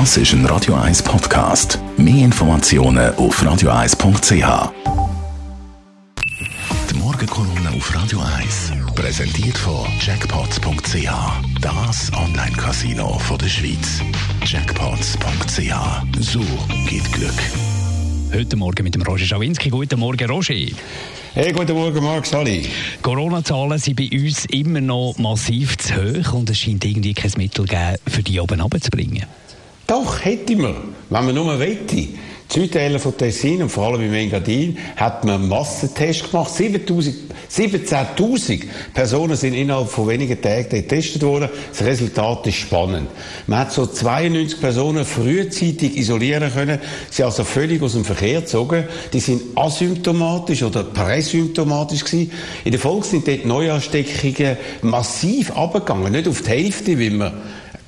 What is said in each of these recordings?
Das ist ein Radio 1 Podcast. Mehr Informationen auf radio1.ch. Die Morgenkolumne auf Radio 1 präsentiert von Jackpots.ch. Das Online-Casino der Schweiz. Jackpots.ch. So geht Glück. Heute Morgen mit dem Roger Schawinski. Guten Morgen, Roger. Hey, guten Morgen, Marc Sali. Corona-Zahlen sind bei uns immer noch massiv zu hoch und es scheint irgendwie kein Mittel geben, für die oben runterzubringen. Doch, hätte man, wenn man nur wette. Südteile von Tessin und vor allem im Engadin hat man einen Massentest gemacht. 17.000 Personen sind innerhalb von wenigen Tagen getestet worden. Das Resultat ist spannend. Man hat so 92 Personen frühzeitig isolieren können. Sie also völlig aus dem Verkehr gezogen. Die sind asymptomatisch oder präsymptomatisch gewesen. In der Folge sind dort Neuansteckungen massiv abgegangen. Nicht auf die Hälfte, wie man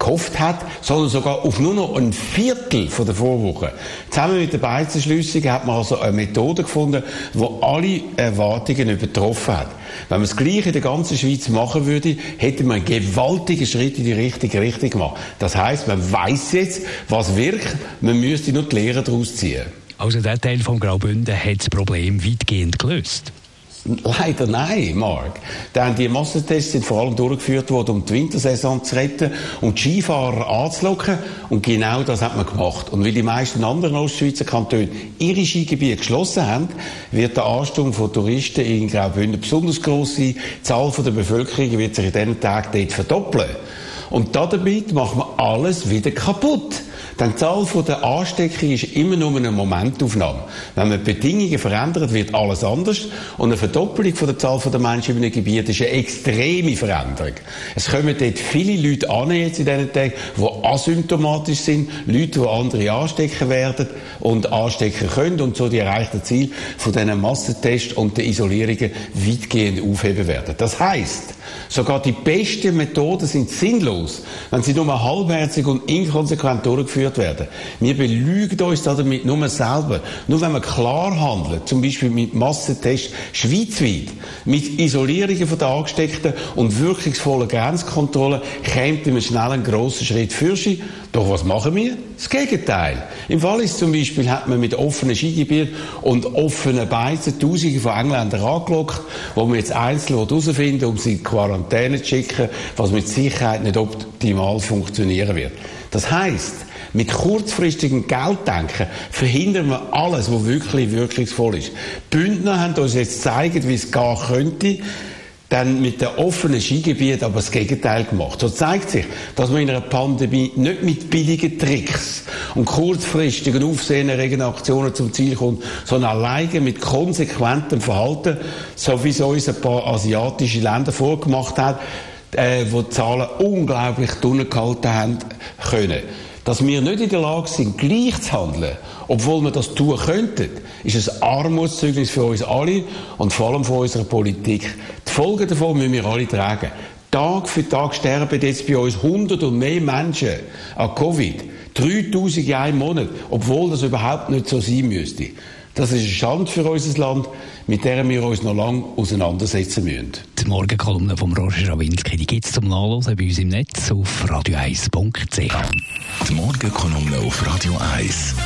gehofft hat, sondern sogar auf nur noch ein Viertel von der Vorwoche. Zusammen mit der Beizenschliessung hat man also eine Methode gefunden, die alle Erwartungen übertroffen hat. Wenn man das Gleiche in der ganzen Schweiz machen würde, hätte man einen gewaltigen Schritt in die richtige Richtung gemacht. Das heißt, man weiß jetzt, was wirkt, man müsste nur die Lehre daraus ziehen. Also der Teil von Graubünden hat das Problem weitgehend gelöst. Leider nein, Mark. Denn die Massentests sind vor allem durchgeführt worden, um die Wintersaison zu retten und Skifahrer anzulocken. Und genau das hat man gemacht. Und weil die meisten anderen Ostschweizer Kantone ihre Skigebiete geschlossen haben, wird der Ansturm von Touristen in Graubünden besonders gross sein. Die Zahl der Bevölkerung wird sich in diesen Tagen dort verdoppeln. Und damit macht man alles wieder kaputt. Denn die Zahl der Ansteckung ist immer nur eine Momentaufnahme. Wenn man die Bedingungen verändert, wird alles anders. Und eine Verdoppelung der Zahl der Menschen in einem Gebiet ist eine extreme Veränderung. Es kommen dort viele Leute an jetzt in diesen Tagen, die asymptomatisch sind, Leute, die andere anstecken werden und anstecken können und so die erreichten Ziele von diesen Massentests und den Isolierungen weitgehend aufheben werden. Das heißt, sogar die besten Methoden sind sinnlos, wenn sie nur halbherzig und inkonsequent durchgeführt werden. Wir belügen uns damit nur selber. Nur wenn wir klar handeln, zum Beispiel mit Massentests schweizweit, mit Isolierungen von den Angesteckten und wirkungsvollen Grenzkontrollen, kämen wir schnell einen grossen Schritt für sich. Doch was machen wir? Das Gegenteil. Im Wallis zum Beispiel hat man mit offenen Skigebieten und offenen Beizen Tausende von Engländern angelockt, wo man jetzt einzeln herausfinden um sie in Quarantäne zu schicken, was mit Sicherheit nicht optimal funktionieren wird. Das heißt, mit kurzfristigem Gelddenken verhindern wir alles, was wirklich wirkungsvoll ist. Die Bündner haben uns jetzt gezeigt, wie es gehen könnte, dann mit den offenen Skigebieten aber das Gegenteil gemacht. So zeigt sich, dass man in einer Pandemie nicht mit billigen Tricks und kurzfristigen, aufsehenerregenden Aktionen zum Ziel kommt, sondern alleine mit konsequentem Verhalten, so wie es uns ein paar asiatische Länder vorgemacht haben, äh, wo die Zahlen unglaublich gehalten haben können. Dass wir nicht in der Lage sind, gleich zu handeln, obwohl wir das tun könnten, ist ein Armutszeugnis für uns alle und vor allem für unsere Politik. Die Folgen davon müssen wir alle tragen. Tag für Tag sterben jetzt bei uns 100 und mehr Menschen an Covid. 3000 in einem Monat, obwohl das überhaupt nicht so sein müsste. Das ist eine Schande für unser Land, mit der wir uns noch lange auseinandersetzen müssen. Die Morgenkolumne von Roger Schawinski, die gibt es zum Nachlesen bei uns im Netz auf radio1.ch. Die Morgenkolumne auf Radio 1.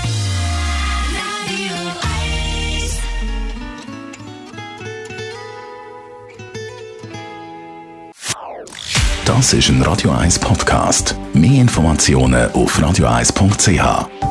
Das ist ein Radio 1 Podcast. Mehr Informationen auf radio1.ch.